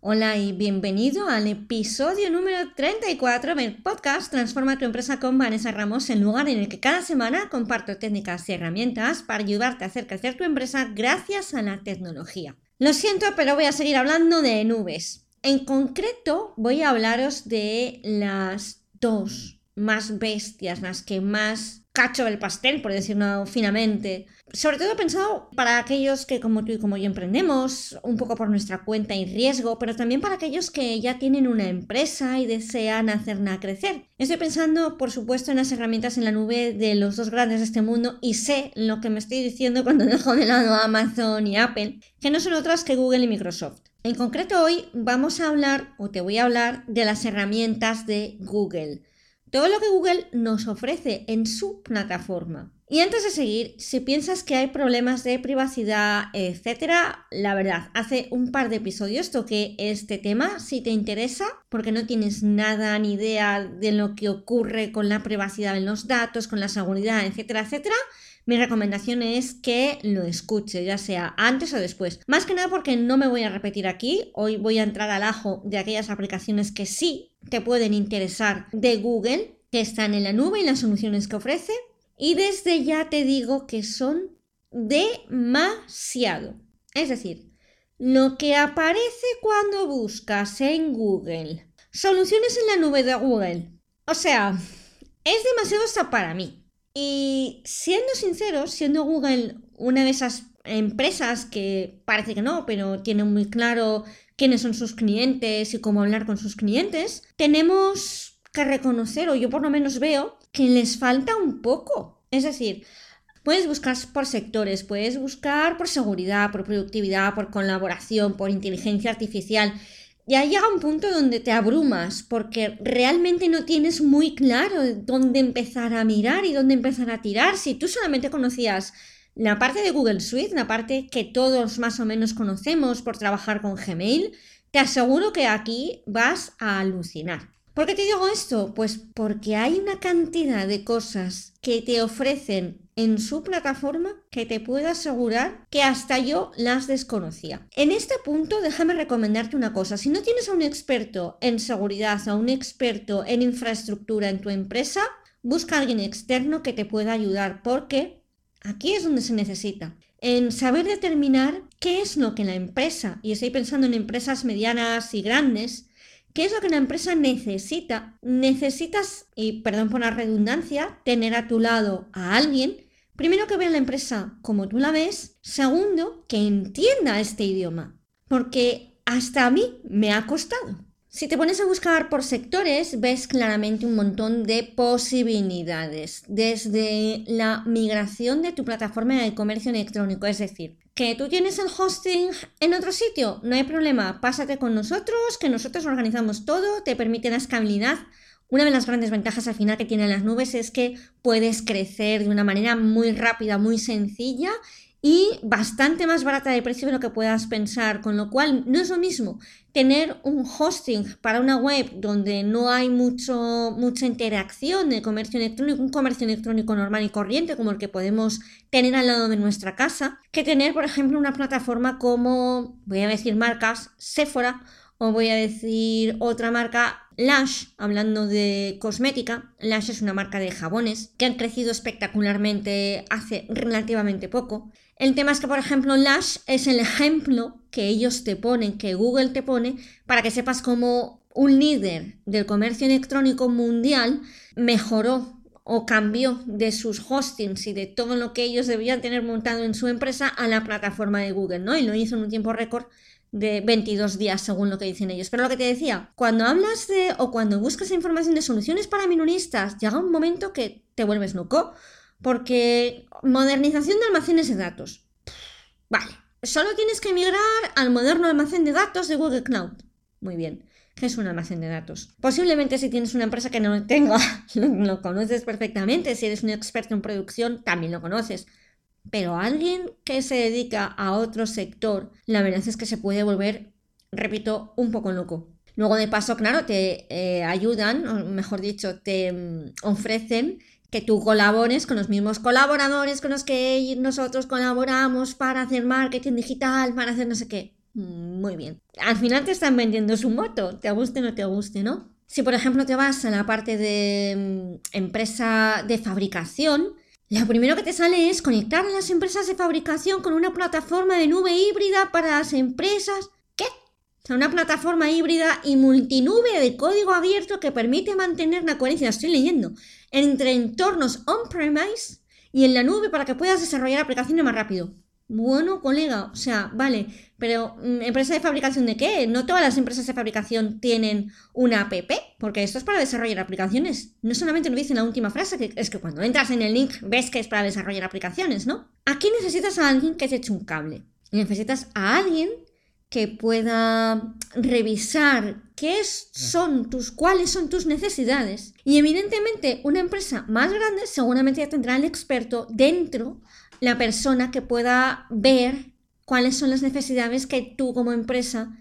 Hola y bienvenido al episodio número 34 del podcast Transforma tu empresa con Vanessa Ramos, el lugar en el que cada semana comparto técnicas y herramientas para ayudarte a hacer crecer tu empresa gracias a la tecnología. Lo siento, pero voy a seguir hablando de nubes. En concreto, voy a hablaros de las dos más bestias, las que más cacho del pastel, por decirlo finamente. Sobre todo pensado para aquellos que como tú y como yo emprendemos, un poco por nuestra cuenta y riesgo, pero también para aquellos que ya tienen una empresa y desean hacerla crecer. Estoy pensando, por supuesto, en las herramientas en la nube de los dos grandes de este mundo y sé lo que me estoy diciendo cuando dejo de lado Amazon y Apple, que no son otras que Google y Microsoft. En concreto hoy vamos a hablar, o te voy a hablar, de las herramientas de Google todo lo que Google nos ofrece en su plataforma. Y antes de seguir, si piensas que hay problemas de privacidad, etcétera, la verdad, hace un par de episodios toqué este tema. Si te interesa, porque no tienes nada ni idea de lo que ocurre con la privacidad en los datos, con la seguridad, etcétera, etcétera, mi recomendación es que lo escuche, ya sea antes o después. Más que nada porque no me voy a repetir aquí. Hoy voy a entrar al ajo de aquellas aplicaciones que sí te pueden interesar de Google, que están en la nube y las soluciones que ofrece. Y desde ya te digo que son demasiado. Es decir, lo que aparece cuando buscas en Google soluciones en la nube de Google. O sea, es demasiado hasta para mí. Y siendo sinceros, siendo Google una de esas empresas que parece que no, pero tiene muy claro quiénes son sus clientes y cómo hablar con sus clientes, tenemos que reconocer, o yo por lo menos veo, que les falta un poco. Es decir, puedes buscar por sectores, puedes buscar por seguridad, por productividad, por colaboración, por inteligencia artificial, ya llega un punto donde te abrumas porque realmente no tienes muy claro dónde empezar a mirar y dónde empezar a tirar. Si tú solamente conocías la parte de Google Suite, la parte que todos más o menos conocemos por trabajar con Gmail, te aseguro que aquí vas a alucinar. ¿Por qué te digo esto? Pues porque hay una cantidad de cosas que te ofrecen en su plataforma que te puedo asegurar que hasta yo las desconocía. En este punto, déjame recomendarte una cosa. Si no tienes a un experto en seguridad, a un experto en infraestructura en tu empresa, busca a alguien externo que te pueda ayudar porque aquí es donde se necesita. En saber determinar qué es lo que la empresa, y estoy pensando en empresas medianas y grandes, ¿Qué es lo que la empresa necesita? Necesitas, y perdón por la redundancia, tener a tu lado a alguien Primero que vea la empresa como tú la ves. Segundo, que entienda este idioma. Porque hasta a mí me ha costado. Si te pones a buscar por sectores, ves claramente un montón de posibilidades. Desde la migración de tu plataforma de comercio electrónico, es decir, que tú tienes el hosting en otro sitio, no hay problema, pásate con nosotros, que nosotros organizamos todo, te permite la escalabilidad una de las grandes ventajas al final que tienen las nubes es que puedes crecer de una manera muy rápida, muy sencilla y bastante más barata de precio de lo que puedas pensar, con lo cual no es lo mismo tener un hosting para una web donde no hay mucho, mucha interacción de comercio electrónico, un comercio electrónico normal y corriente como el que podemos tener al lado de nuestra casa, que tener, por ejemplo, una plataforma como, voy a decir marcas, Sephora o voy a decir otra marca, Lush, hablando de cosmética. Lush es una marca de jabones que han crecido espectacularmente hace relativamente poco. El tema es que, por ejemplo, Lush es el ejemplo que ellos te ponen, que Google te pone, para que sepas cómo un líder del comercio electrónico mundial mejoró o cambió de sus hostings y de todo lo que ellos debían tener montado en su empresa a la plataforma de Google, ¿no? Y lo hizo en un tiempo récord de 22 días según lo que dicen ellos. Pero lo que te decía, cuando hablas de o cuando buscas información de soluciones para minoristas, llega un momento que te vuelves loco. Porque modernización de almacenes de datos. Vale, solo tienes que migrar al moderno almacén de datos de Google Cloud. Muy bien. ¿Qué es un almacén de datos? Posiblemente si tienes una empresa que no lo tenga, lo, conoces perfectamente. Si eres un experto en producción, también lo conoces. Pero alguien que se dedica a otro sector, la verdad es que se puede volver, repito, un poco loco. Luego de paso, claro, te eh, ayudan, o mejor dicho, te mm, ofrecen que tú colabores con los mismos colaboradores con los que nosotros colaboramos para hacer marketing digital, para hacer no sé qué. Mm, muy bien. Al final te están vendiendo su moto, te guste o no te guste, ¿no? Si por ejemplo te vas a la parte de mm, empresa de fabricación, lo primero que te sale es conectar a las empresas de fabricación con una plataforma de nube híbrida para las empresas. O sea, una plataforma híbrida y multinube de código abierto que permite mantener la coherencia, estoy leyendo, entre entornos on-premise y en la nube para que puedas desarrollar aplicaciones más rápido. Bueno, colega, o sea, vale, pero mm, ¿empresa de fabricación de qué? No todas las empresas de fabricación tienen una app, porque esto es para desarrollar aplicaciones. No solamente lo dice en la última frase, que es que cuando entras en el link ves que es para desarrollar aplicaciones, ¿no? Aquí necesitas a alguien que te eche un cable. Necesitas a alguien que pueda revisar qué son tus, cuáles son tus necesidades. Y evidentemente una empresa más grande seguramente ya tendrá el experto dentro, la persona que pueda ver cuáles son las necesidades que tú como empresa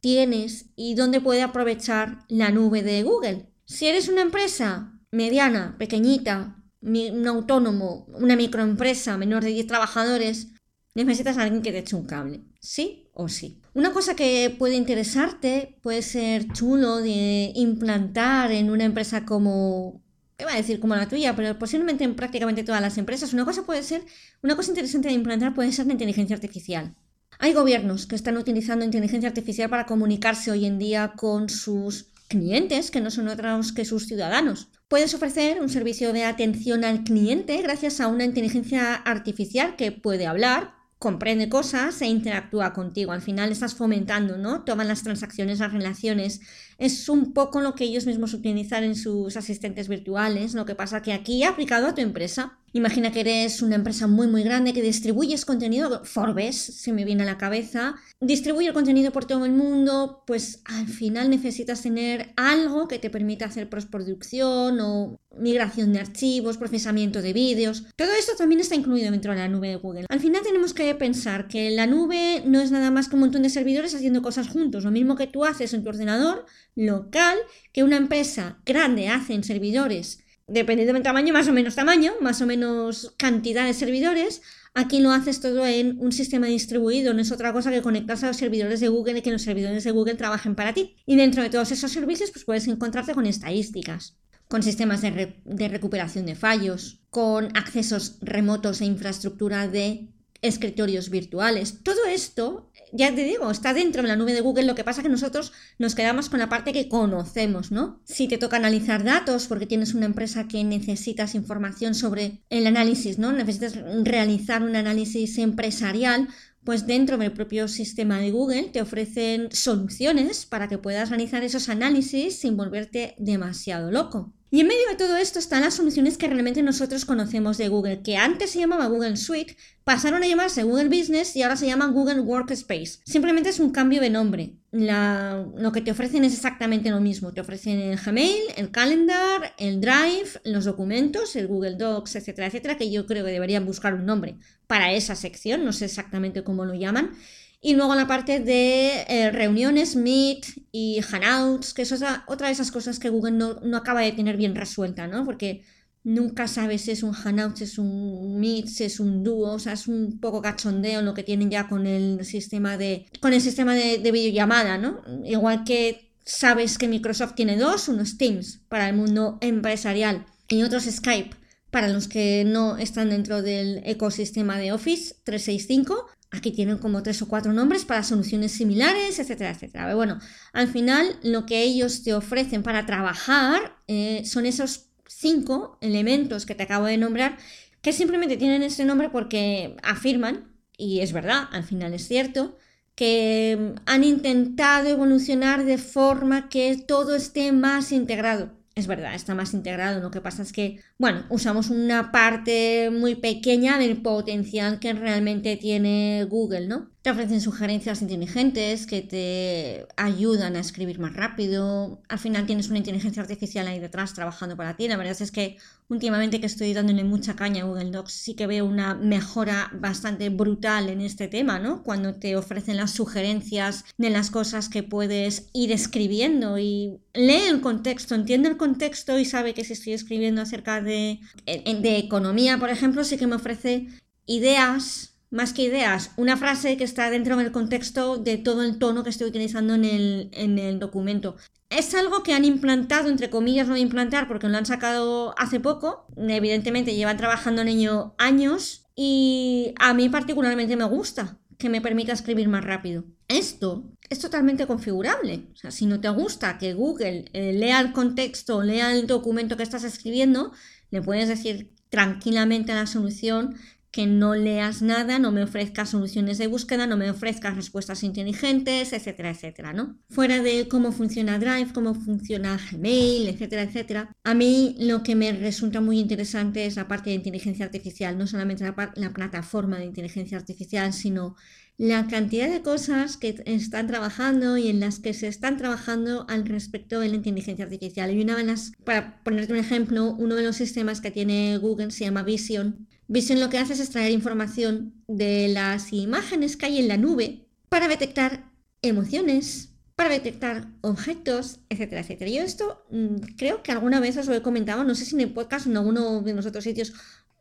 tienes y dónde puede aprovechar la nube de Google. Si eres una empresa mediana, pequeñita, un autónomo, una microempresa menor de 10 trabajadores, necesitas a alguien que te eche un cable, ¿sí o sí? Una cosa que puede interesarte, puede ser chulo de implantar en una empresa como, ¿qué va a decir? Como la tuya, pero posiblemente en prácticamente todas las empresas. Una cosa puede ser, una cosa interesante de implantar puede ser la inteligencia artificial. Hay gobiernos que están utilizando inteligencia artificial para comunicarse hoy en día con sus clientes, que no son otros que sus ciudadanos. Puedes ofrecer un servicio de atención al cliente gracias a una inteligencia artificial que puede hablar, comprende cosas e interactúa contigo. Al final estás fomentando, ¿no? Toman las transacciones, las relaciones. Es un poco lo que ellos mismos utilizan en sus asistentes virtuales. Lo que pasa que aquí aplicado a tu empresa. Imagina que eres una empresa muy muy grande que distribuyes contenido, Forbes se me viene a la cabeza, distribuye el contenido por todo el mundo, pues al final necesitas tener algo que te permita hacer postproducción o migración de archivos, procesamiento de vídeos. Todo esto también está incluido dentro de la nube de Google. Al final tenemos que pensar que la nube no es nada más que un montón de servidores haciendo cosas juntos, lo mismo que tú haces en tu ordenador local, que una empresa grande hace en servidores dependiendo del tamaño, más o menos tamaño, más o menos cantidad de servidores. Aquí lo haces todo en un sistema distribuido, no es otra cosa que conectarse a los servidores de Google y que los servidores de Google trabajen para ti. Y dentro de todos esos servicios, pues puedes encontrarte con estadísticas, con sistemas de, de recuperación de fallos, con accesos remotos e infraestructura de escritorios virtuales. Todo esto, ya te digo, está dentro de la nube de Google, lo que pasa es que nosotros nos quedamos con la parte que conocemos, ¿no? Si te toca analizar datos porque tienes una empresa que necesitas información sobre el análisis, ¿no? Necesitas realizar un análisis empresarial, pues dentro del propio sistema de Google te ofrecen soluciones para que puedas realizar esos análisis sin volverte demasiado loco. Y en medio de todo esto están las soluciones que realmente nosotros conocemos de Google, que antes se llamaba Google Suite, pasaron a llamarse Google Business y ahora se llaman Google Workspace. Simplemente es un cambio de nombre. lo que te ofrecen es exactamente lo mismo. Te ofrecen el Gmail, el Calendar, el Drive, los documentos, el Google Docs, etcétera, etcétera, que yo creo que deberían buscar un nombre para esa sección, no sé exactamente cómo lo llaman. Y luego la parte de eh, reuniones, Meet y Hangouts, que es otra, de esas cosas que Google no, no, acaba de tener bien resuelta, ¿no? Porque nunca sabes si es un Hangout, si es un Meet, si es un dúo, o sea, es un poco cachondeo lo que tienen ya con el sistema de, con el sistema de, de videollamada, ¿no? Igual que sabes que Microsoft tiene dos, unos Teams para el mundo empresarial y otros Skype para los que no están dentro del ecosistema de Office 365, Aquí tienen como tres o cuatro nombres para soluciones similares, etcétera, etcétera. bueno, al final lo que ellos te ofrecen para trabajar eh, son esos cinco elementos que te acabo de nombrar, que simplemente tienen ese nombre porque afirman, y es verdad, al final es cierto, que han intentado evolucionar de forma que todo esté más integrado es verdad, está más integrado. Lo que pasa es que, bueno, usamos una parte muy pequeña del potencial que realmente tiene Google, ¿no? Te ofrecen sugerencias inteligentes que te ayudan a escribir más rápido. Al final tienes una inteligencia artificial ahí detrás trabajando para ti. La verdad es que últimamente que estoy dándole mucha caña a Google Docs, sí que veo una mejora bastante brutal en este tema, ¿no? Cuando te ofrecen las sugerencias de las cosas que puedes ir escribiendo y lee el contexto, entiende el contexto y sabe que si estoy escribiendo acerca de, de economía, por ejemplo, sí que me ofrece ideas más que ideas, una frase que está dentro del contexto de todo el tono que estoy utilizando en el, documento. Es algo que han implantado, entre comillas, no implantar porque lo han sacado hace poco. Evidentemente llevan trabajando en ello años y a mí particularmente me gusta que me permita escribir más rápido. Esto es totalmente configurable. O sea, si no te gusta que Google eh, lea el contexto, lea el documento que estás escribiendo, le puedes decir tranquilamente a la solución que no leas nada, no me ofrezcas soluciones de búsqueda, no me ofrezcas respuestas inteligentes, etcétera, etcétera, ¿no? Fuera de cómo funciona Drive, cómo funciona Gmail, etcétera, etcétera. A mí lo que me resulta muy interesante es la parte de inteligencia artificial, no solamente la, la plataforma de inteligencia artificial, sino la cantidad de cosas que están trabajando y en las que se están trabajando al respecto de la inteligencia artificial. Y una de las, para ponerte un ejemplo, uno de los sistemas que tiene Google se llama Vision. Vision lo que hace es extraer información de las imágenes que hay en la nube para detectar emociones, para detectar objetos, etcétera, etcétera. Yo esto mm, creo que alguna vez os lo he comentado, no sé si en el podcast o en alguno de los otros sitios,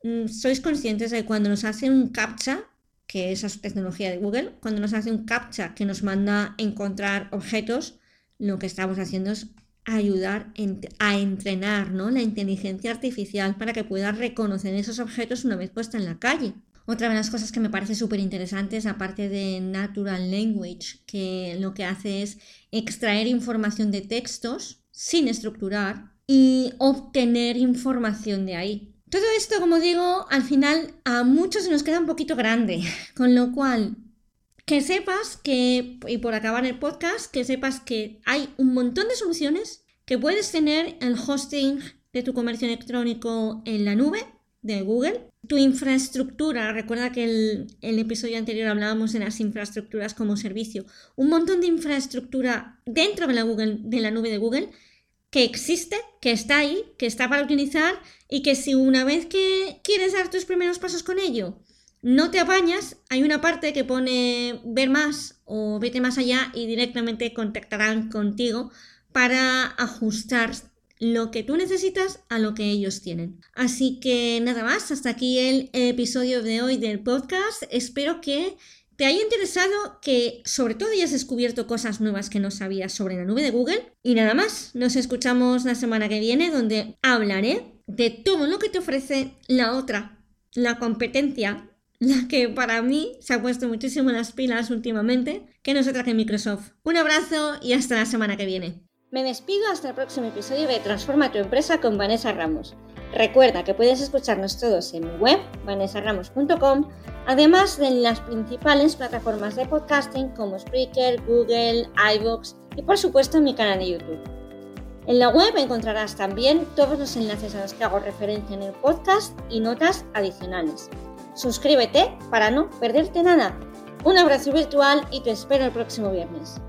mm, sois conscientes de cuando nos hacen un captcha que es su tecnología de Google, cuando nos hace un captcha que nos manda a encontrar objetos, lo que estamos haciendo es ayudar a entrenar la inteligencia artificial para que pueda reconocer esos objetos una vez puesta en la calle. Otra de las cosas que me parece súper interesantes, aparte de Natural Language, que lo que hace es extraer información de textos sin estructurar y obtener información de ahí. Todo esto, como digo, al final a muchos se nos queda un poquito grande, con lo cual que sepas que, y por acabar el podcast, que sepas que hay un montón de soluciones que puedes tener el hosting de tu comercio electrónico en la nube de Google. Tu infraestructura, recuerda que el, el episodio anterior hablábamos de las infraestructuras como servicio. Un montón de infraestructura dentro de la, Google, de la nube de Google que existe, que está ahí, que está para utilizar y que si una vez que quieres dar tus primeros pasos con ello, no te apañas, hay una parte que pone ver más o vete más allá y directamente contactarán contigo para ajustar lo que tú necesitas a lo que ellos tienen. Así que nada más, hasta aquí el episodio de hoy del podcast. Espero que te haya interesado, que sobre todo hayas descubierto cosas nuevas que no sabías sobre la nube de Google. Y nada más, nos escuchamos la semana que viene donde hablaré de todo lo que te ofrece la otra, la competencia, la que para mí se ha puesto muchísimo las pilas últimamente, que no se traje Microsoft. Un abrazo y hasta la semana que viene. Me despido hasta el próximo episodio de Transforma tu empresa con Vanessa Ramos. Recuerda que puedes escucharnos todos en mi web, vanessaramos.com, además de en las principales plataformas de podcasting como Spreaker, Google, iVoox y por supuesto en mi canal de YouTube. En la web encontrarás también todos los enlaces a los que hago referencia en el podcast y notas adicionales. Suscríbete para no perderte nada. Un abrazo virtual y te espero el próximo viernes.